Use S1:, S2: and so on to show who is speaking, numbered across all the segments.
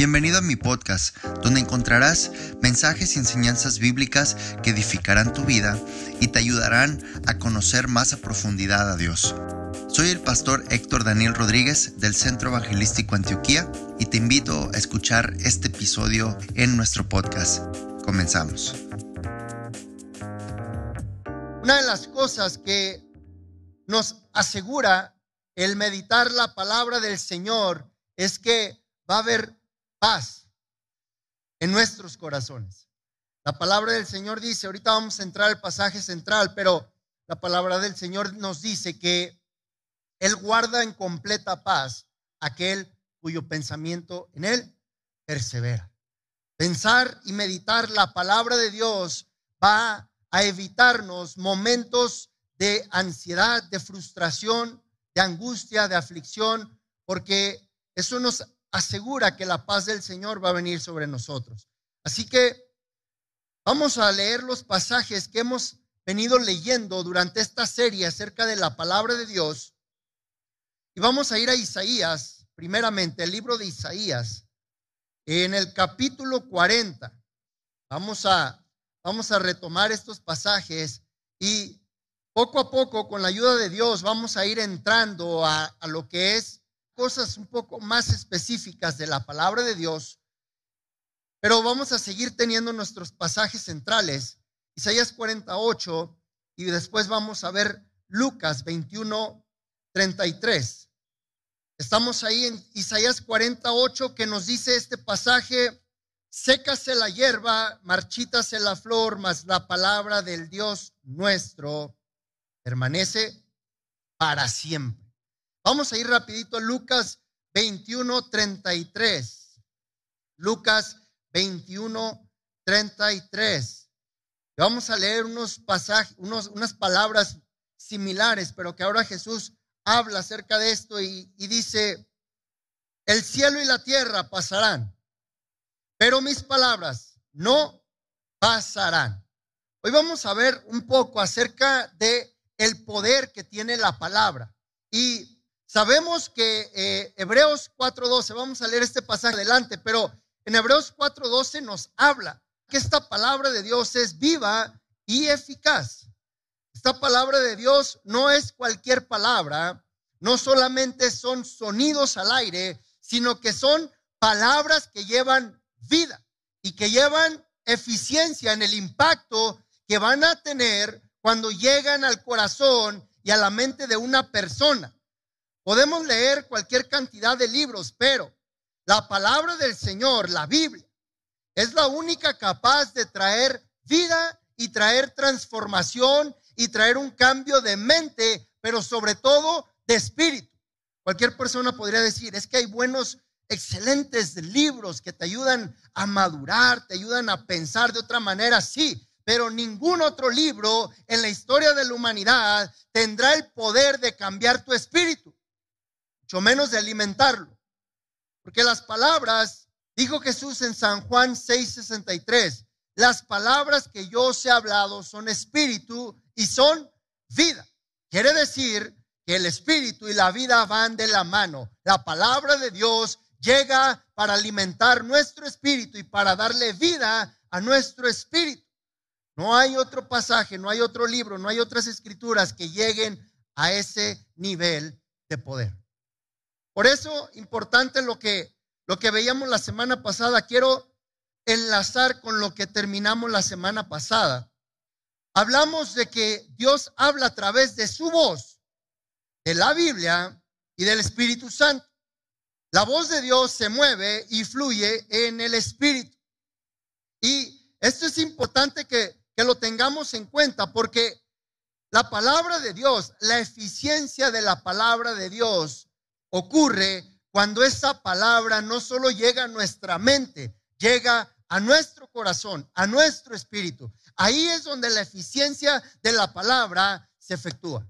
S1: Bienvenido a mi podcast, donde encontrarás mensajes y enseñanzas bíblicas que edificarán tu vida y te ayudarán a conocer más a profundidad a Dios. Soy el pastor Héctor Daniel Rodríguez del Centro Evangelístico Antioquía y te invito a escuchar este episodio en nuestro podcast. Comenzamos.
S2: Una de las cosas que nos asegura el meditar la palabra del Señor es que va a haber paz en nuestros corazones. La palabra del Señor dice, ahorita vamos a entrar al pasaje central, pero la palabra del Señor nos dice que Él guarda en completa paz aquel cuyo pensamiento en Él persevera. Pensar y meditar la palabra de Dios va a evitarnos momentos de ansiedad, de frustración, de angustia, de aflicción, porque eso nos asegura que la paz del Señor va a venir sobre nosotros. Así que vamos a leer los pasajes que hemos venido leyendo durante esta serie acerca de la palabra de Dios. Y vamos a ir a Isaías, primeramente, el libro de Isaías, en el capítulo 40. Vamos a, vamos a retomar estos pasajes y poco a poco, con la ayuda de Dios, vamos a ir entrando a, a lo que es cosas un poco más específicas de la palabra de Dios, pero vamos a seguir teniendo nuestros pasajes centrales, Isaías 48, y después vamos a ver Lucas 21, 33. Estamos ahí en Isaías 48 que nos dice este pasaje, sécase la hierba, marchítase la flor, mas la palabra del Dios nuestro permanece para siempre. Vamos a ir rapidito a Lucas 21, 33. Lucas 21, 33. Vamos a leer unos pasajes, unos, unas palabras similares, pero que ahora Jesús habla acerca de esto y, y dice, el cielo y la tierra pasarán, pero mis palabras no pasarán. Hoy vamos a ver un poco acerca de el poder que tiene la palabra. Y Sabemos que eh, Hebreos 4.12, vamos a leer este pasaje adelante, pero en Hebreos 4.12 nos habla que esta palabra de Dios es viva y eficaz. Esta palabra de Dios no es cualquier palabra, no solamente son sonidos al aire, sino que son palabras que llevan vida y que llevan eficiencia en el impacto que van a tener cuando llegan al corazón y a la mente de una persona. Podemos leer cualquier cantidad de libros, pero la palabra del Señor, la Biblia, es la única capaz de traer vida y traer transformación y traer un cambio de mente, pero sobre todo de espíritu. Cualquier persona podría decir, es que hay buenos, excelentes libros que te ayudan a madurar, te ayudan a pensar de otra manera, sí, pero ningún otro libro en la historia de la humanidad tendrá el poder de cambiar tu espíritu menos de alimentarlo. Porque las palabras, dijo Jesús en San Juan 6:63, las palabras que yo os he hablado son espíritu y son vida. Quiere decir que el espíritu y la vida van de la mano. La palabra de Dios llega para alimentar nuestro espíritu y para darle vida a nuestro espíritu. No hay otro pasaje, no hay otro libro, no hay otras escrituras que lleguen a ese nivel de poder. Por eso, importante lo que, lo que veíamos la semana pasada, quiero enlazar con lo que terminamos la semana pasada. Hablamos de que Dios habla a través de su voz, de la Biblia y del Espíritu Santo. La voz de Dios se mueve y fluye en el Espíritu. Y esto es importante que, que lo tengamos en cuenta porque la palabra de Dios, la eficiencia de la palabra de Dios ocurre cuando esa palabra no solo llega a nuestra mente, llega a nuestro corazón, a nuestro espíritu. Ahí es donde la eficiencia de la palabra se efectúa.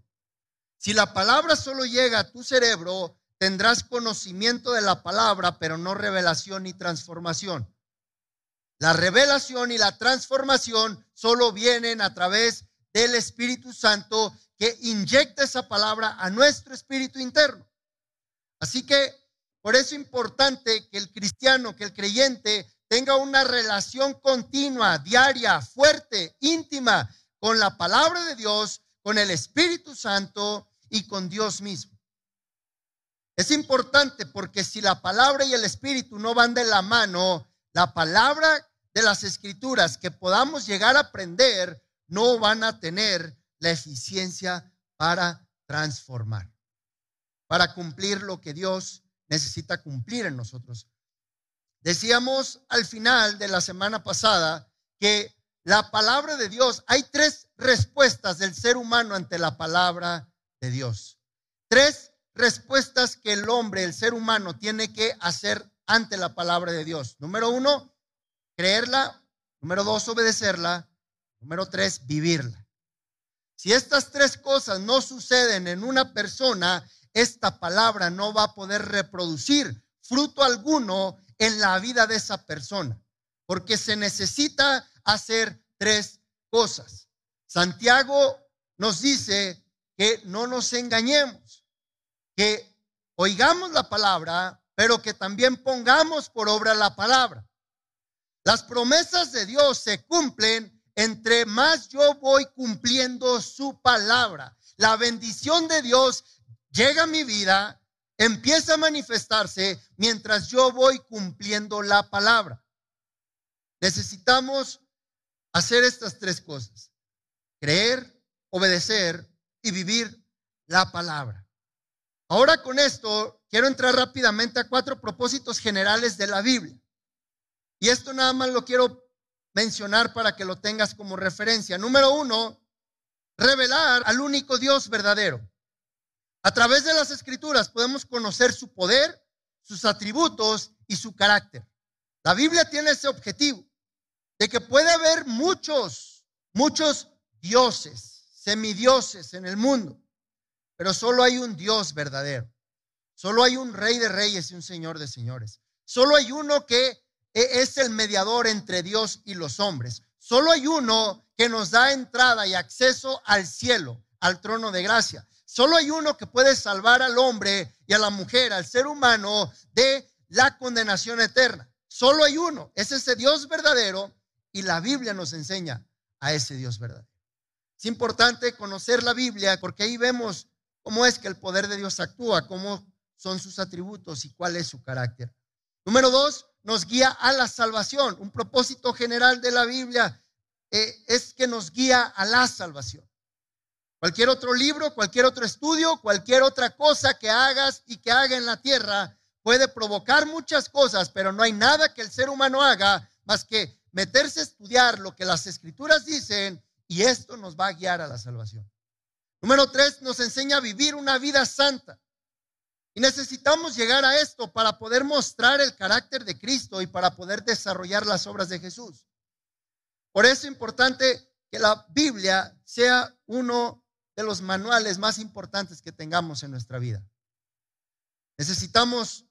S2: Si la palabra solo llega a tu cerebro, tendrás conocimiento de la palabra, pero no revelación ni transformación. La revelación y la transformación solo vienen a través del Espíritu Santo que inyecta esa palabra a nuestro espíritu interno. Así que por eso es importante que el cristiano, que el creyente tenga una relación continua, diaria, fuerte, íntima con la palabra de Dios, con el Espíritu Santo y con Dios mismo. Es importante porque si la palabra y el Espíritu no van de la mano, la palabra de las escrituras que podamos llegar a aprender no van a tener la eficiencia para transformar, para cumplir lo que Dios necesita cumplir en nosotros. Decíamos al final de la semana pasada que la palabra de Dios, hay tres respuestas del ser humano ante la palabra de Dios. Tres respuestas que el hombre, el ser humano, tiene que hacer ante la palabra de Dios. Número uno, creerla. Número dos, obedecerla. Número tres, vivirla. Si estas tres cosas no suceden en una persona, esta palabra no va a poder reproducir fruto alguno en la vida de esa persona, porque se necesita hacer tres cosas. Santiago nos dice que no nos engañemos, que oigamos la palabra, pero que también pongamos por obra la palabra. Las promesas de Dios se cumplen entre más yo voy cumpliendo su palabra. La bendición de Dios llega a mi vida, empieza a manifestarse mientras yo voy cumpliendo la palabra. Necesitamos hacer estas tres cosas. Creer, obedecer y vivir la palabra. Ahora con esto quiero entrar rápidamente a cuatro propósitos generales de la Biblia. Y esto nada más lo quiero mencionar para que lo tengas como referencia. Número uno, revelar al único Dios verdadero. A través de las escrituras podemos conocer su poder, sus atributos y su carácter. La Biblia tiene ese objetivo de que puede haber muchos, muchos dioses, semidioses en el mundo, pero solo hay un Dios verdadero. Solo hay un rey de reyes y un señor de señores. Solo hay uno que e, es el mediador entre Dios y los hombres. Solo hay uno que nos da entrada y acceso al cielo, al trono de gracia. Solo hay uno que puede salvar al hombre y a la mujer, al ser humano, de la condenación eterna. Solo hay uno. Es ese Dios verdadero y la Biblia nos enseña a ese Dios verdadero. Es importante conocer la Biblia porque ahí vemos cómo es que el poder de Dios actúa, cómo son sus atributos y cuál es su carácter. Número dos, nos guía a la salvación. Un propósito general de la Biblia eh, es que nos guía a la salvación. Cualquier otro libro, cualquier otro estudio, cualquier otra cosa que hagas y que haga en la tierra puede provocar muchas cosas, pero no hay nada que el ser humano haga más que meterse a estudiar lo que las escrituras dicen y esto nos va a guiar a la salvación. Número tres, nos enseña a vivir una vida santa. Y necesitamos llegar a esto para poder mostrar el carácter de Cristo y para poder desarrollar las obras de Jesús. Por eso es importante que la Biblia sea uno de los manuales más importantes que tengamos en nuestra vida. Necesitamos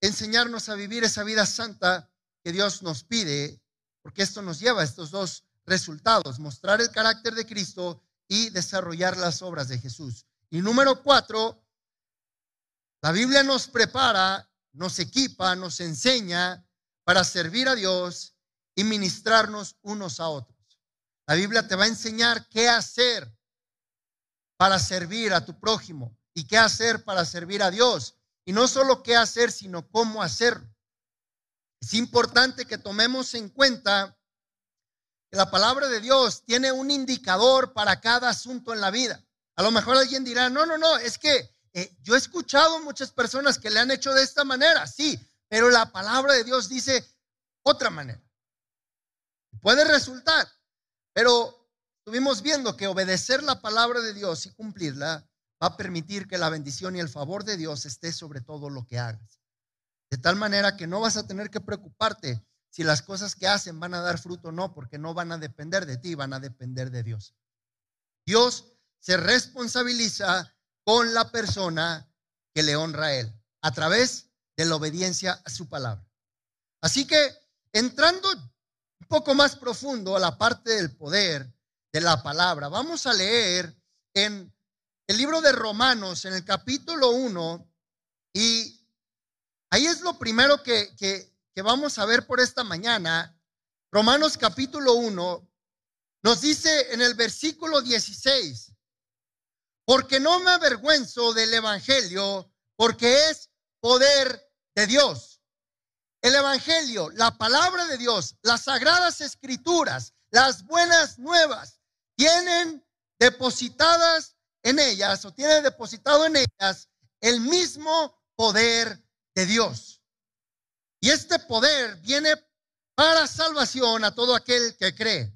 S2: enseñarnos a vivir esa vida santa que Dios nos pide porque esto nos lleva a estos dos resultados, mostrar el carácter de Cristo y desarrollar las obras de Jesús. Y número cuatro, la Biblia nos prepara, nos equipa, nos enseña para servir a Dios y ministrarnos unos a otros. La Biblia te va a enseñar qué hacer para servir a tu prójimo y qué hacer para servir a Dios. Y no solo qué hacer, sino cómo hacerlo. Es importante que tomemos en cuenta que la palabra de Dios tiene un indicador para cada asunto en la vida. A lo mejor alguien dirá, no, no, no, es que eh, yo he escuchado muchas personas que le han hecho de esta manera, sí, pero la palabra de Dios dice otra manera. Puede resultar, pero estuvimos viendo que obedecer la palabra de Dios y cumplirla va a permitir que la bendición y el favor de Dios esté sobre todo lo que hagas. De tal manera que no vas a tener que preocuparte si las cosas que hacen van a dar fruto o no, porque no van a depender de ti, van a depender de Dios. Dios se responsabiliza con la persona que le honra a Él, a través de la obediencia a su palabra. Así que, entrando un poco más profundo a la parte del poder de la palabra, vamos a leer en el libro de Romanos, en el capítulo 1 y Ahí es lo primero que, que, vamos a ver por esta mañana. Romanos capítulo 1 nos dice en el versículo 16, porque no me avergüenzo del Evangelio, porque es poder de Dios. El Evangelio, la palabra de Dios, las sagradas escrituras, las buenas nuevas, tienen depositadas en ellas o tienen depositado en ellas el mismo poder de Dios. Y este poder viene para salvación a todo aquel que cree.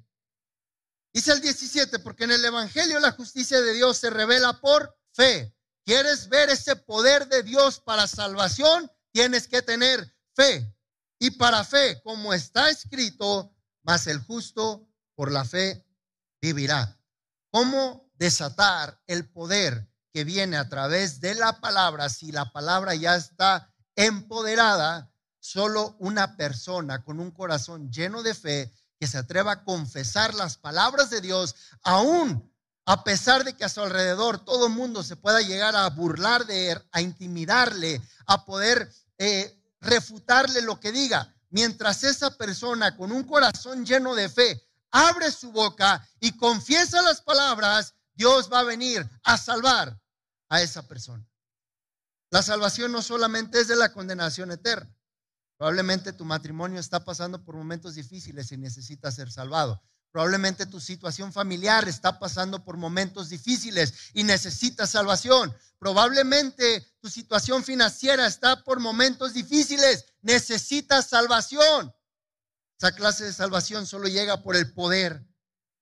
S2: Dice el 17, porque en el Evangelio la justicia de Dios se revela por fe. ¿Quieres ver ese poder de Dios para salvación? Tienes que tener fe. Y para fe, como está escrito, mas el justo por la fe vivirá. ¿Cómo desatar el poder que viene a través de la palabra si la palabra ya está empoderada? Solo una persona con un corazón lleno de fe que se atreva a confesar las palabras de Dios, aún a pesar de que a su alrededor todo el mundo se pueda llegar a burlar de él, a intimidarle, a poder eh, refutarle lo que diga, mientras esa persona con un corazón lleno de fe abre su boca y confiesa las palabras, Dios va a venir a salvar a esa persona. La salvación no solamente es de la condenación eterna, Probablemente tu matrimonio está pasando por momentos difíciles y necesita ser salvado. Probablemente tu situación familiar está pasando por momentos difíciles y necesita salvación. Probablemente tu situación financiera está por momentos difíciles, necesita salvación. Clase de salvación solo llega por el poder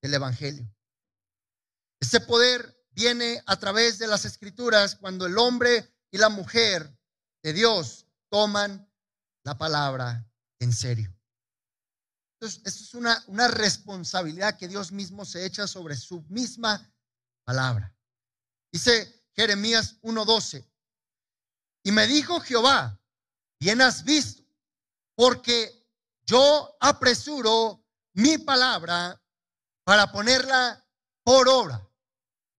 S2: del Evangelio. Ese poder viene a través de las escrituras cuando el hombre y la mujer de Dios toman la palabra en serio. Entonces, esto es una, una responsabilidad que Dios mismo se echa sobre su misma palabra. Dice Jeremías 1:12, y me dijo Jehová, bien has visto, porque yo apresuro mi palabra para ponerla por obra.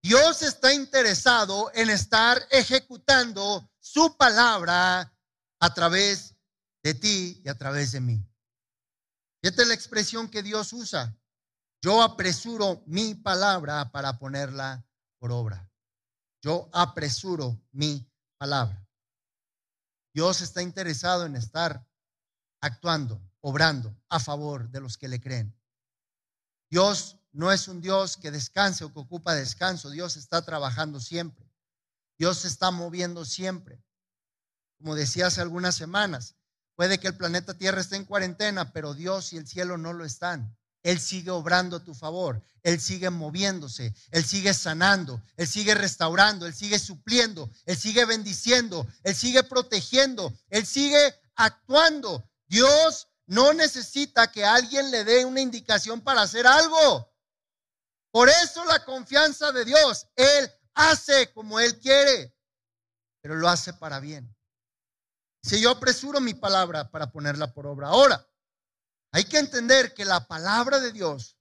S2: Dios está interesado en estar ejecutando su palabra a través de ti y a través de mí. Esta es la expresión que Dios usa. Yo apresuro mi palabra para ponerla por obra. Yo apresuro mi palabra. Dios está interesado en estar actuando, obrando a favor de los que le creen. Dios no es un Dios que descanse o que ocupa descanso. Dios está trabajando siempre. Dios se está moviendo siempre. Como decía hace algunas semanas, Puede que el planeta Tierra esté en cuarentena, pero Dios y el cielo no lo están. Él sigue obrando a tu favor, Él sigue moviéndose, Él sigue sanando, Él sigue restaurando, Él sigue supliendo, Él sigue bendiciendo, Él sigue protegiendo, Él sigue actuando. Dios no necesita que alguien le dé una indicación para hacer algo. Por eso la confianza de Dios, Él hace como Él quiere, pero lo hace para bien. Si yo apresuro mi palabra para ponerla por obra. Ahora, hay que entender que la palabra de Dios,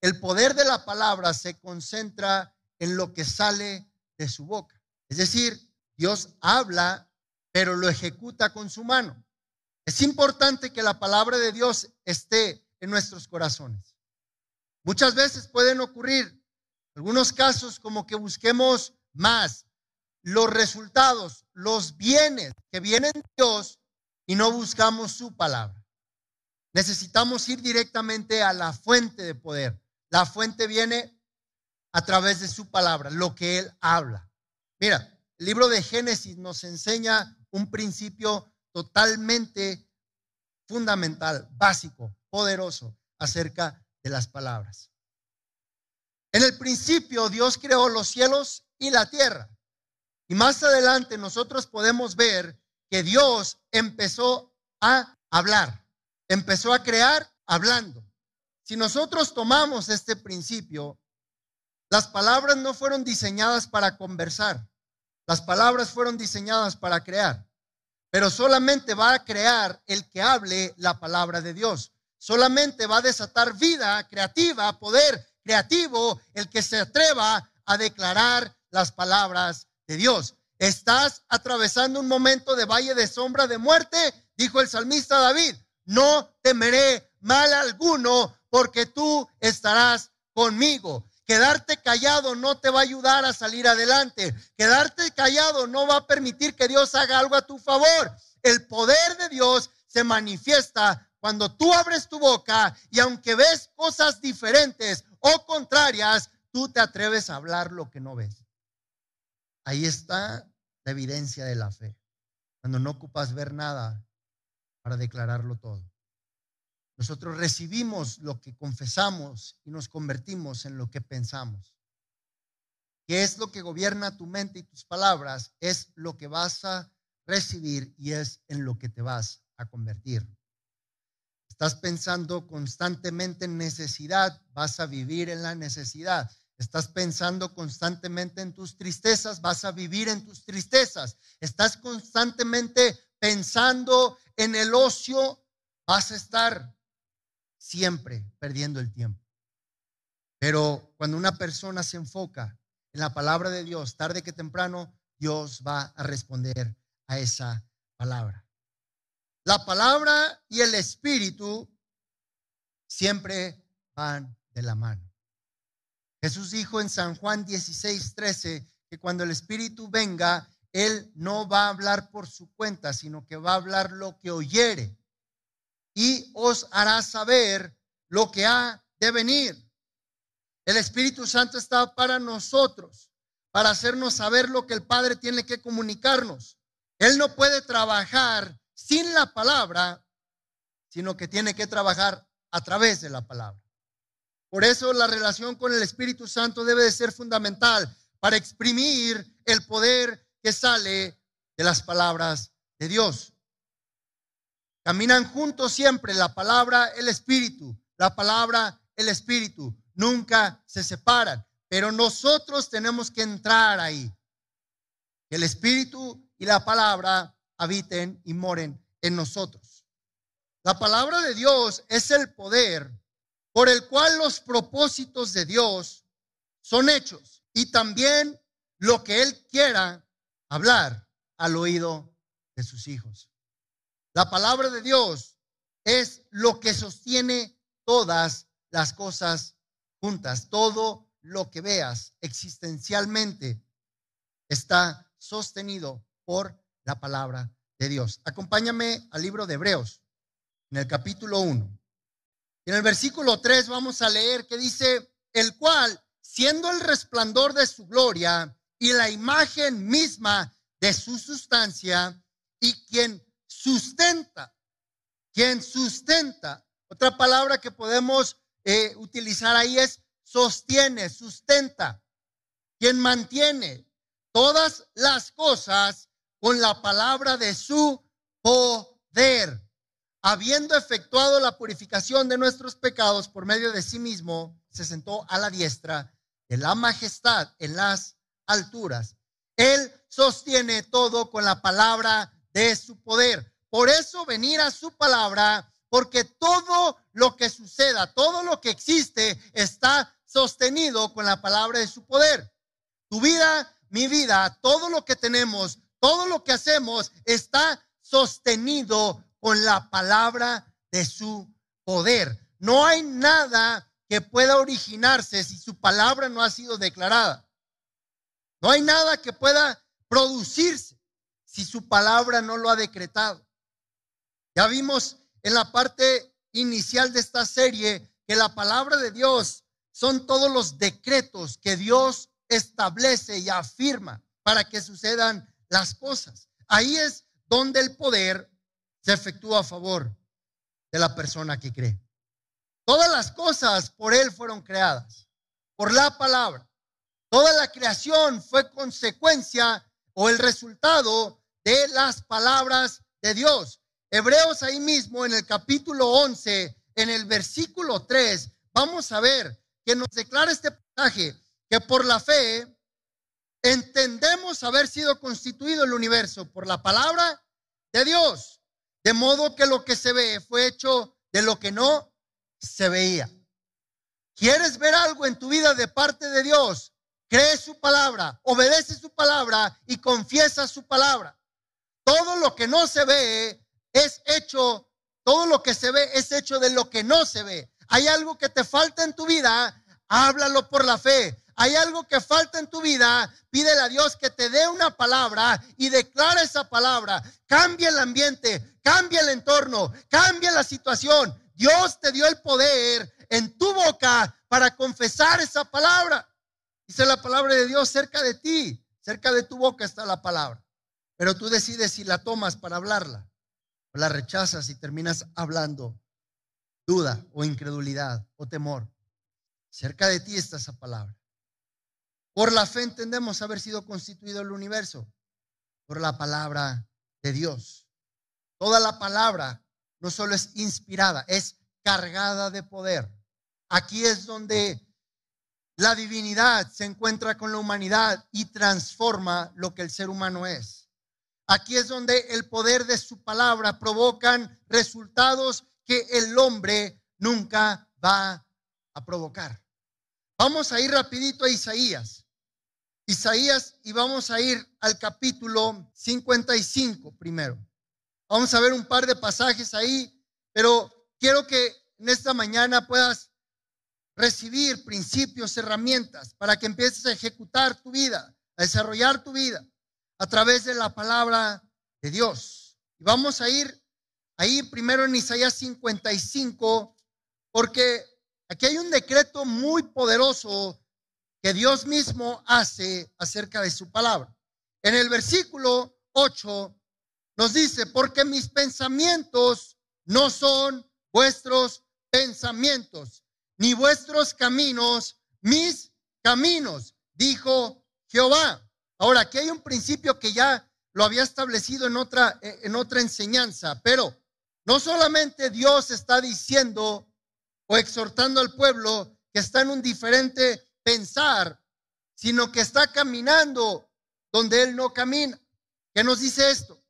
S2: el poder de la palabra se concentra en lo que sale de su boca. Es decir, Dios habla, pero lo ejecuta con su mano. Es importante que la palabra de Dios esté en nuestros corazones. Muchas veces pueden ocurrir algunos casos como que busquemos más, los resultados, los bienes que vienen de Dios y no buscamos su palabra. Necesitamos ir directamente a la fuente de poder. La fuente viene a través de su palabra, lo que Él habla. Mira, el libro de Génesis nos enseña un principio totalmente fundamental, básico, poderoso acerca de las palabras. En el principio Dios creó los cielos y la tierra. Y más adelante nosotros podemos ver que Dios empezó a hablar, empezó a crear hablando. Si nosotros tomamos este principio, las palabras no fueron diseñadas para conversar, las palabras fueron diseñadas para crear, pero solamente va a crear el que hable la palabra de Dios. Solamente va a desatar vida creativa, poder creativo, el que se atreva a declarar las palabras de Dios. estás atravesando un momento de valle de sombra de muerte, dijo el salmista David, no temeré mal alguno porque tú estarás conmigo. Quedarte callado no te va a ayudar a salir adelante. Quedarte callado no va a permitir que Dios haga algo a tu favor. El poder de Dios se manifiesta cuando tú abres tu boca y aunque ves cosas diferentes o contrarias, tú te atreves a hablar lo que no ves. Ahí está la evidencia de la fe. Cuando no ocupas ver nada para declararlo todo. Nosotros recibimos lo que confesamos y nos convertimos en lo que pensamos. ¿Qué es lo que gobierna tu mente y tus palabras? Es lo que vas a recibir y es en lo que te vas a convertir. Estás pensando constantemente en necesidad, vas a vivir en la necesidad. Estás pensando constantemente en tus tristezas, vas a vivir en tus tristezas. Estás constantemente pensando en el ocio, vas a estar siempre perdiendo el tiempo. Pero cuando una persona se enfoca en la palabra de Dios, tarde que temprano, Dios va a responder a esa palabra. La palabra y el espíritu siempre van de la mano. Jesús dijo en San Juan 16, 13 que cuando el espíritu venga, él no va a hablar por su cuenta, sino que va a hablar lo que oyere y os hará saber lo que ha de venir. El Espíritu Santo está para nosotros, para hacernos saber lo que el Padre tiene que comunicarnos. Él no puede trabajar sin la palabra, sino que tiene que trabajar a través de la palabra. Por eso la relación con el Espíritu Santo debe de ser fundamental para exprimir el poder que sale de las palabras de Dios. Caminan juntos siempre la palabra, el espíritu, la palabra, el espíritu. Nunca se separan, pero nosotros tenemos que entrar ahí. El espíritu y la palabra habiten y moren en nosotros. La palabra de Dios es el poder por el cual los propósitos de Dios son hechos y también lo que Él quiera hablar al oído de sus hijos. La palabra de Dios es lo que sostiene todas las cosas juntas. Todo lo que veas existencialmente está sostenido por la palabra de Dios. Acompáñame al libro de Hebreos, en el capítulo 1. En el versículo 3 vamos a leer que dice, el cual, siendo el resplandor de su gloria y la imagen misma de su sustancia, y quien sustenta. Quien sustenta. Otra palabra que podemos eh, utilizar ahí es sostiene, sustenta. Quien mantiene todas las cosas con la palabra de su poder. Habiendo efectuado la purificación de nuestros pecados por medio de sí mismo, se sentó a la diestra de la majestad en las alturas. Él sostiene todo con la palabra de su poder. Por eso venir a su palabra, porque todo lo que suceda, todo lo que existe está sostenido con la palabra de su poder. Tu vida, mi vida, todo lo que tenemos, todo lo que hacemos está sostenido con la palabra de su poder. No hay nada que pueda originarse si su palabra no ha sido declarada. No hay nada que pueda producirse si su palabra no lo ha decretado. Ya vimos en la parte inicial de esta serie que la palabra de Dios son todos los decretos que Dios establece y afirma para que sucedan las cosas. Ahí es donde el poder se efectúa a favor de la persona que cree. Todas las cosas por Él fueron creadas, por la palabra. Toda la creación fue consecuencia o el resultado de las palabras de Dios. Hebreos ahí mismo en el capítulo 11, en el versículo 3, vamos a ver que nos declara este pasaje que por la fe entendemos haber sido constituido el universo por la palabra de Dios, de modo que lo que se ve fue hecho de lo que no se veía. ¿Quieres ver algo en tu vida de parte de Dios? Cree su palabra, obedece su palabra y confiesa su palabra. Todo lo que no se ve es hecho, todo lo que se ve es hecho de lo que no se ve. Hay algo que te falta en tu vida, háblalo por la fe. Hay algo que falta en tu vida, pídele a Dios que te dé una palabra y declara esa palabra. Cambia el ambiente, cambia el entorno, cambia la situación. Dios te dio el poder en tu boca para confesar esa palabra. Dice la palabra de Dios cerca de ti, cerca de tu boca está la palabra. Pero tú decides si la tomas para hablarla o la rechazas y terminas hablando duda o incredulidad o temor. Cerca de ti está esa palabra. Por la fe entendemos haber sido constituido el universo, por la palabra de Dios. Toda la palabra no solo es inspirada, es cargada de poder. Aquí es donde la divinidad se encuentra con la humanidad y transforma lo que el ser humano es. Aquí es donde el poder de su palabra provocan resultados que el hombre nunca va a provocar. Vamos a ir rapidito a Isaías. Isaías y vamos a ir al capítulo 55 primero. Vamos a ver un par de pasajes ahí, pero quiero que en esta mañana puedas recibir principios, herramientas para que empieces a ejecutar tu vida, a desarrollar tu vida a través de la palabra de Dios. Y vamos a ir ahí primero en Isaías 55, porque aquí hay un decreto muy poderoso que Dios mismo hace acerca de su palabra. En el versículo 8 nos dice, porque mis pensamientos no son vuestros pensamientos, ni vuestros caminos mis caminos, dijo Jehová. Ahora, aquí hay un principio que ya lo había establecido en otra, en otra enseñanza, pero no solamente Dios está diciendo o exhortando al pueblo que está en un diferente pensar, sino que está caminando donde Él no camina. ¿Qué nos dice esto?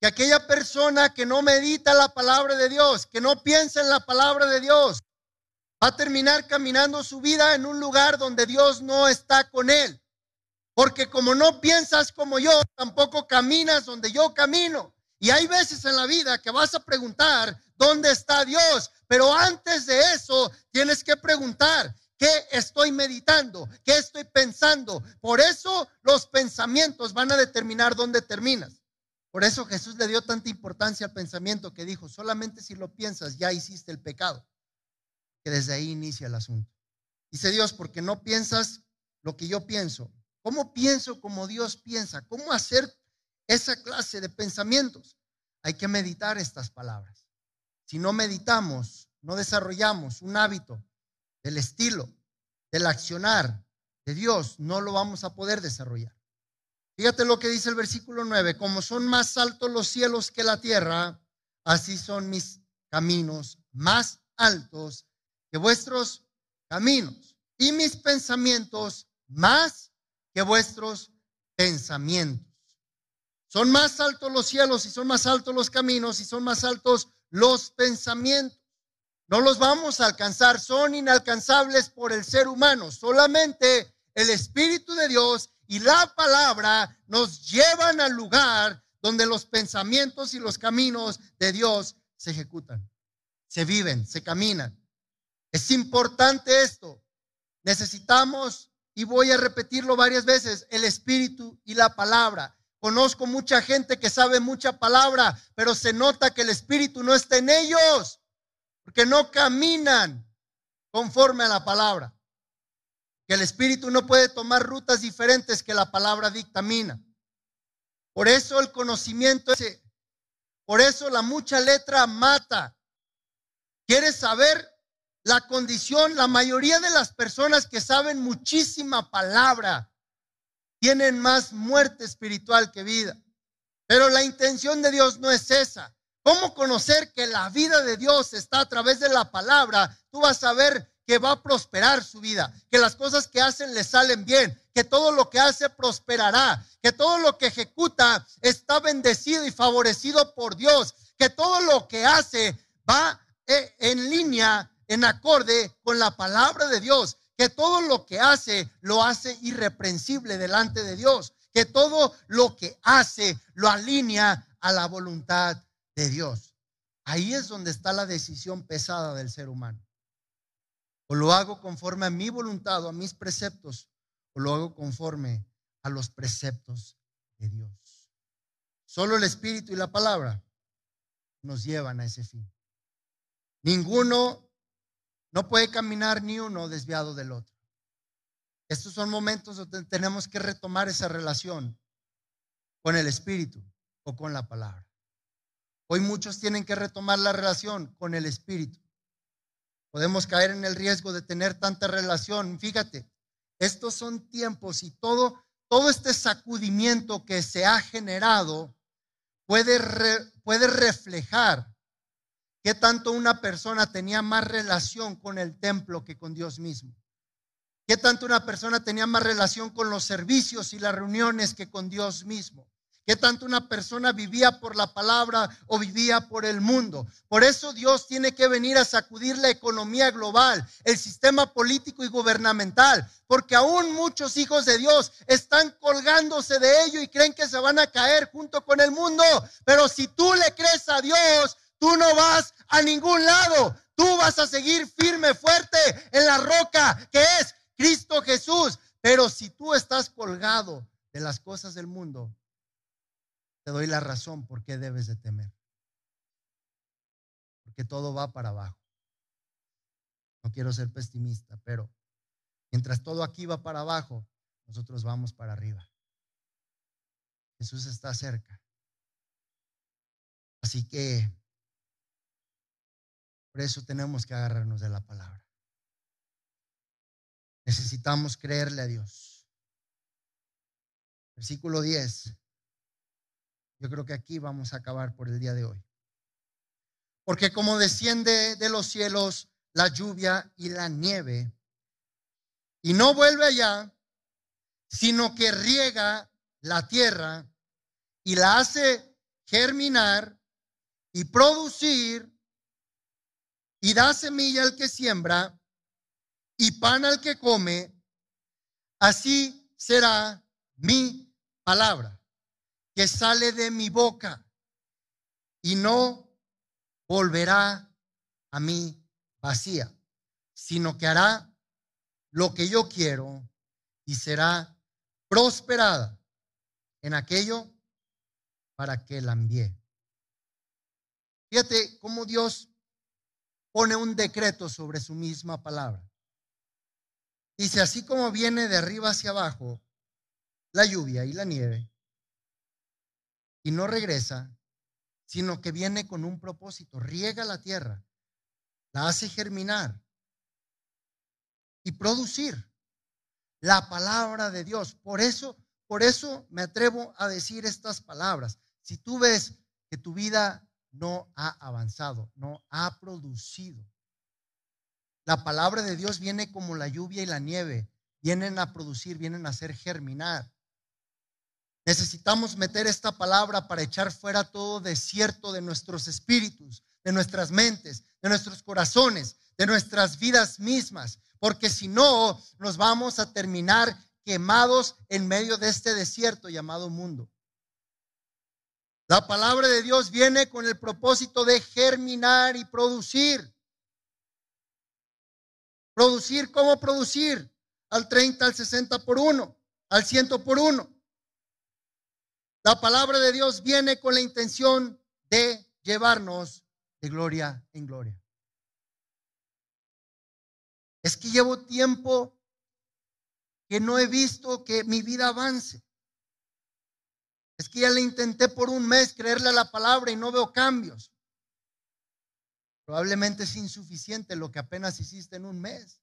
S2: Que aquella persona que no medita la palabra de Dios, que no piensa en la palabra de Dios, va a terminar caminando su vida en un lugar donde Dios no está con Él. Porque como no piensas como yo, tampoco caminas donde yo camino. Y hay veces en la vida que vas a preguntar, ¿dónde está Dios? Pero antes de eso, tienes que preguntar, ¿Qué estoy meditando? ¿Qué estoy pensando? Por eso los pensamientos van a determinar dónde terminas. Por eso Jesús le dio tanta importancia al pensamiento que dijo, solamente si lo piensas ya hiciste el pecado. Que desde ahí inicia el asunto. Dice Dios, porque no piensas lo que yo pienso. ¿Cómo pienso como Dios piensa? ¿Cómo hacer esa clase de pensamientos? Hay que meditar estas palabras. Si no meditamos, no desarrollamos un hábito del estilo, del accionar de Dios, no lo vamos a poder desarrollar. Fíjate lo que dice el versículo 9, como son más altos los cielos que la tierra, así son mis caminos más altos vuestros caminos y mis pensamientos más que vuestros pensamientos. Son más altos los cielos y son más altos los caminos y son más altos los pensamientos. No los vamos a alcanzar, son inalcanzables por el ser humano. Solamente el Espíritu de Dios y la palabra nos llevan al lugar donde los pensamientos y los caminos de Dios se ejecutan, se viven, se caminan. Es importante esto. Necesitamos, y voy a repetirlo varias veces, el Espíritu y la palabra. Conozco mucha gente que sabe mucha palabra, pero se nota que el Espíritu no está en ellos porque no caminan conforme a la palabra. Que el Espíritu no puede tomar rutas diferentes que la palabra dictamina. Por eso el conocimiento es, por eso la mucha letra mata. ¿Quieres saber la condición? La mayoría de las personas que saben muchísima palabra tienen más muerte espiritual que vida. Pero la intención de Dios no es esa. ¿Cómo conocer que la vida de Dios está a través de la palabra? Tú vas a ver que va a prosperar su vida, que las cosas que hacen le salen bien, que todo lo que hace prosperará, que todo lo que ejecuta está bendecido y favorecido por Dios, que todo lo que hace va eh, en línea, en acorde con la palabra de Dios, que todo lo que hace lo hace irreprensible delante de Dios, que todo lo que hace lo alinea a la voluntad de Dios. Ahí es donde está la decisión pesada del ser humano. O lo hago conforme a mi voluntad o a mis preceptos, o lo hago conforme a los preceptos de Dios. Solo el Espíritu y la palabra nos llevan a ese fin. Ninguno, no puede caminar ni uno desviado del otro. Estos son momentos donde tenemos que retomar esa relación con el Espíritu o con la palabra. Hoy muchos tienen que retomar la relación con el Espíritu. Podemos caer en el riesgo de tener tanta relación. Fíjate, estos son tiempos y todo, todo este sacudimiento que se ha generado puede, puede reflejar qué tanto una persona tenía más relación con el templo que con Dios mismo. Qué tanto una persona tenía más relación con los servicios y las reuniones que con Dios mismo. ¿Qué tanto una persona vivía por la palabra o vivía por el mundo? Por eso Dios tiene que venir a sacudir la economía global, el sistema político y gubernamental, porque aún muchos hijos de Dios están colgándose de ello y creen que se van a caer junto con el mundo. Pero si tú le crees a Dios, tú no vas a ningún lado. Tú vas a seguir firme, fuerte en la roca que es Cristo Jesús. Pero si tú estás colgado de las cosas del mundo, te doy la razón por qué debes de temer. Porque todo va para abajo. No quiero ser pesimista, pero mientras todo aquí va para abajo, nosotros vamos para arriba. Jesús está cerca. Así que por eso tenemos que agarrarnos de la palabra. Necesitamos creerle a Dios. Versículo 10. Yo creo que aquí vamos a acabar por el día de hoy. Porque como desciende de los cielos la lluvia y la nieve, y no vuelve allá, sino que riega la tierra y la hace germinar y producir, y da semilla al que siembra y pan al que come, así será mi palabra que sale de mi boca y no volverá a mí vacía, sino que hará lo que yo quiero y será prosperada en aquello para que la envíe. Fíjate cómo Dios pone un decreto sobre su misma palabra. Dice, así como viene de arriba hacia abajo la lluvia y la nieve, y no regresa, sino que viene con un propósito, riega la tierra, la hace germinar y producir la palabra de Dios. Por eso, por eso me atrevo a decir estas palabras. Si tú ves que tu vida no ha avanzado, no ha producido, la palabra de Dios viene como la lluvia y la nieve, vienen a producir, vienen a hacer germinar. Necesitamos meter esta palabra para echar fuera todo desierto de nuestros espíritus, de nuestras mentes, de nuestros corazones, de nuestras vidas mismas, porque si no, nos vamos a terminar quemados en medio de este desierto llamado mundo. La palabra de Dios viene con el propósito de germinar y producir. Producir, ¿cómo producir? Al 30, al 60 por uno, al 100 por uno. La palabra de Dios viene con la intención de llevarnos de gloria en gloria. Es que llevo tiempo que no he visto que mi vida avance. Es que ya le intenté por un mes creerle a la palabra y no veo cambios. Probablemente es insuficiente lo que apenas hiciste en un mes.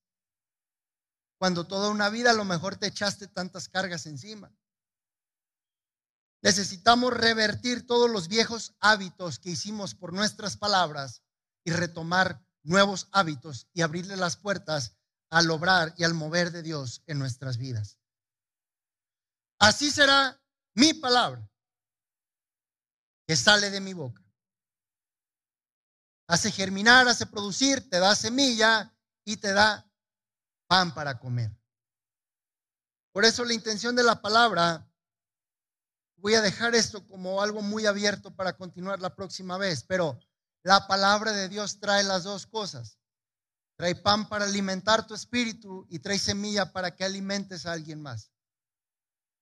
S2: Cuando toda una vida a lo mejor te echaste tantas cargas encima. Necesitamos revertir todos los viejos hábitos que hicimos por nuestras palabras y retomar nuevos hábitos y abrirle las puertas al obrar y al mover de Dios en nuestras vidas. Así será mi palabra que sale de mi boca. Hace germinar, hace producir, te da semilla y te da pan para comer. Por eso la intención de la palabra, voy a dejar esto como algo muy abierto para continuar la próxima vez, pero la palabra de Dios trae las dos cosas. Trae pan para alimentar tu espíritu y trae semilla para que alimentes a alguien más.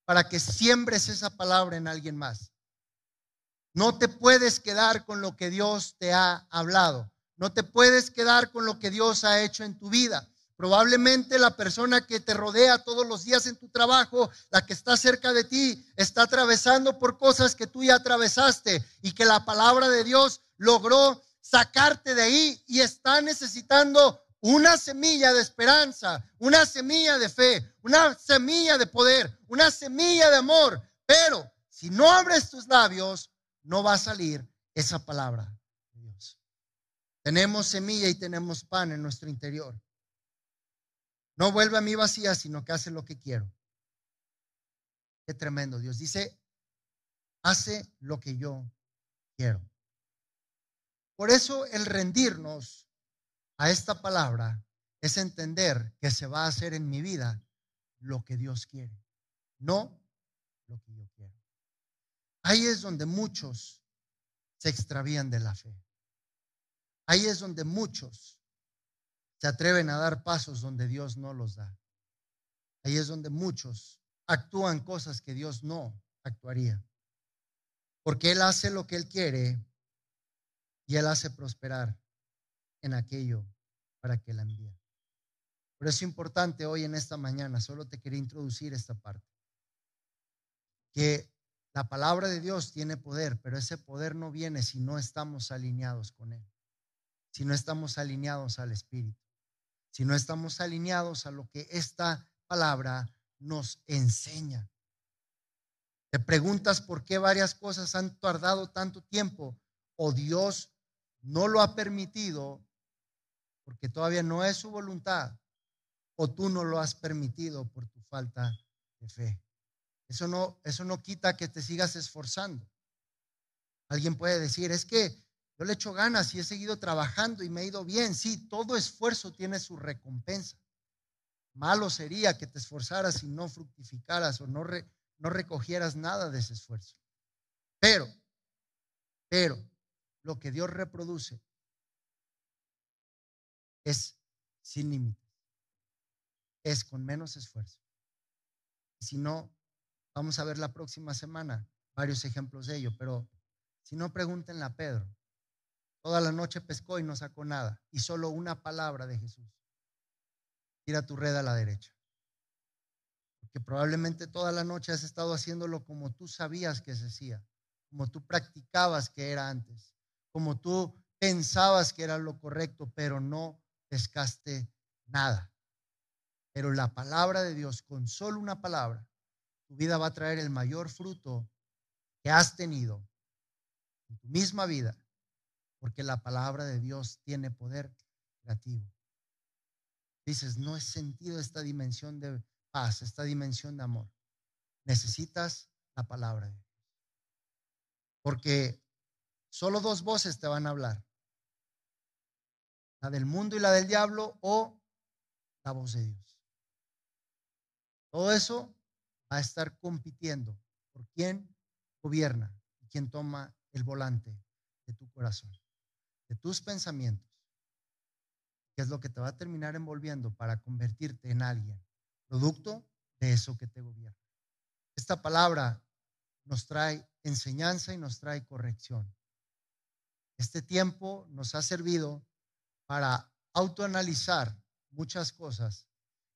S2: Para que siembres esa palabra en alguien más. No te puedes quedar con lo que Dios te ha hablado. No te puedes quedar con lo que Dios ha hecho en tu vida. Probablemente la persona que te rodea todos los días en tu trabajo, la que está cerca de ti, está atravesando por cosas que tú ya atravesaste y que la palabra de Dios logró sacarte de ahí y está necesitando una semilla de esperanza, una semilla de fe, una semilla de poder, una semilla de amor. Pero si no abres tus labios, no va a salir esa palabra de Dios. Tenemos semilla y tenemos pan en nuestro interior. No vuelve a mí vacía, sino que hace lo que quiero. Qué tremendo. Dios dice, hace lo que yo quiero. Por eso el rendirnos a esta palabra es entender que se va a hacer en mi vida lo que Dios quiere, no lo que yo quiero. Ahí es donde muchos se extravían de la fe. Ahí es donde muchos se atreven a dar pasos donde Dios no los da. Ahí es donde muchos actúan cosas que Dios no actuaría. Porque Él hace lo que Él quiere y Él hace prosperar en aquello para que la envíe. Pero es importante hoy en esta mañana, solo te quería introducir esta parte, que la palabra de Dios tiene poder, pero ese poder no viene si no estamos alineados con Él, si no estamos alineados al Espíritu si no estamos alineados a lo que esta palabra nos enseña. Te preguntas por qué varias cosas han tardado tanto tiempo o Dios no lo ha permitido porque todavía no es su voluntad o tú no lo has permitido por tu falta de fe. Eso no, eso no quita que te sigas esforzando. Alguien puede decir, es que yo le echo ganas y he seguido trabajando y me he ido bien. Sí, todo esfuerzo tiene su recompensa. Malo sería que te esforzaras y no fructificaras o no, no recogieras nada de ese esfuerzo. Pero, pero, lo que Dios reproduce es sin límites, es con menos esfuerzo. Si no, vamos a ver la próxima semana varios ejemplos de ello, pero si no, pregúntenle a Pedro. Toda la noche pescó y no sacó nada. Y solo una palabra de Jesús. Tira tu red a la derecha. Porque probablemente toda la noche has estado haciéndolo como tú sabías que se hacía, como tú practicabas que era antes, como tú pensabas que era lo correcto, pero no pescaste nada. Pero la palabra de Dios, con solo una palabra, tu vida va a traer el mayor fruto que has tenido en tu misma vida porque la palabra de Dios tiene poder creativo. Dices, no es sentido esta dimensión de paz, esta dimensión de amor. Necesitas la palabra de Dios. Porque solo dos voces te van a hablar. La del mundo y la del diablo o la voz de Dios. Todo eso va a estar compitiendo por quién gobierna y quién toma el volante de tu corazón de tus pensamientos, que es lo que te va a terminar envolviendo para convertirte en alguien, producto de eso que te gobierna. Esta palabra nos trae enseñanza y nos trae corrección. Este tiempo nos ha servido para autoanalizar muchas cosas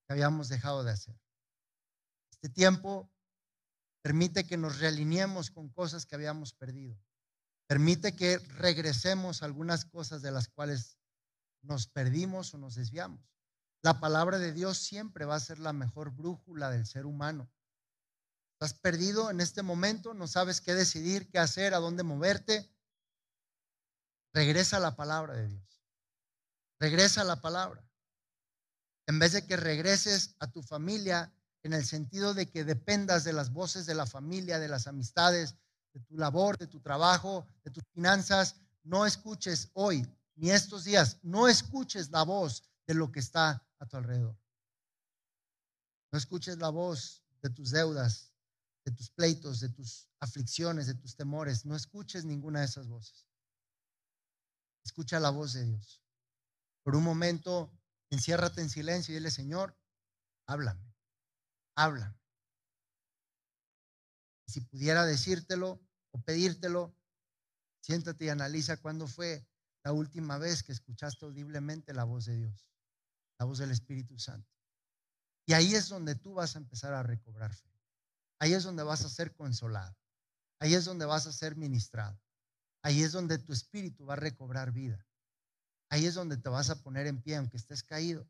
S2: que habíamos dejado de hacer. Este tiempo permite que nos realineemos con cosas que habíamos perdido. Permite que regresemos algunas cosas de las cuales nos perdimos o nos desviamos. La palabra de Dios siempre va a ser la mejor brújula del ser humano. ¿Estás perdido en este momento? ¿No sabes qué decidir, qué hacer, a dónde moverte? Regresa a la palabra de Dios. Regresa a la palabra. En vez de que regreses a tu familia en el sentido de que dependas de las voces de la familia, de las amistades, de tu labor, de tu trabajo, de tus finanzas, no escuches hoy ni estos días, no escuches la voz de lo que está a tu alrededor. No escuches la voz de tus deudas, de tus pleitos, de tus aflicciones, de tus temores. No escuches ninguna de esas voces. Escucha la voz de Dios. Por un momento, enciérrate en silencio y dile, Señor, háblame, háblame. Si pudiera decírtelo o pedírtelo, siéntate y analiza cuándo fue la última vez que escuchaste audiblemente la voz de Dios, la voz del Espíritu Santo. Y ahí es donde tú vas a empezar a recobrar fe. Ahí es donde vas a ser consolado. Ahí es donde vas a ser ministrado. Ahí es donde tu espíritu va a recobrar vida. Ahí es donde te vas a poner en pie aunque estés caído.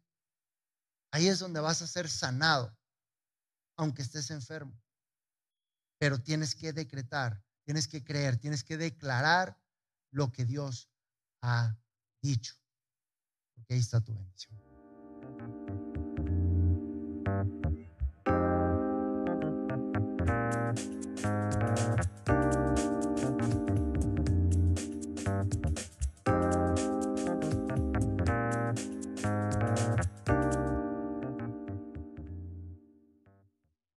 S2: Ahí es donde vas a ser sanado aunque estés enfermo. Pero tienes que decretar, tienes que creer, tienes que declarar lo que Dios ha dicho. Porque ahí está tu bendición.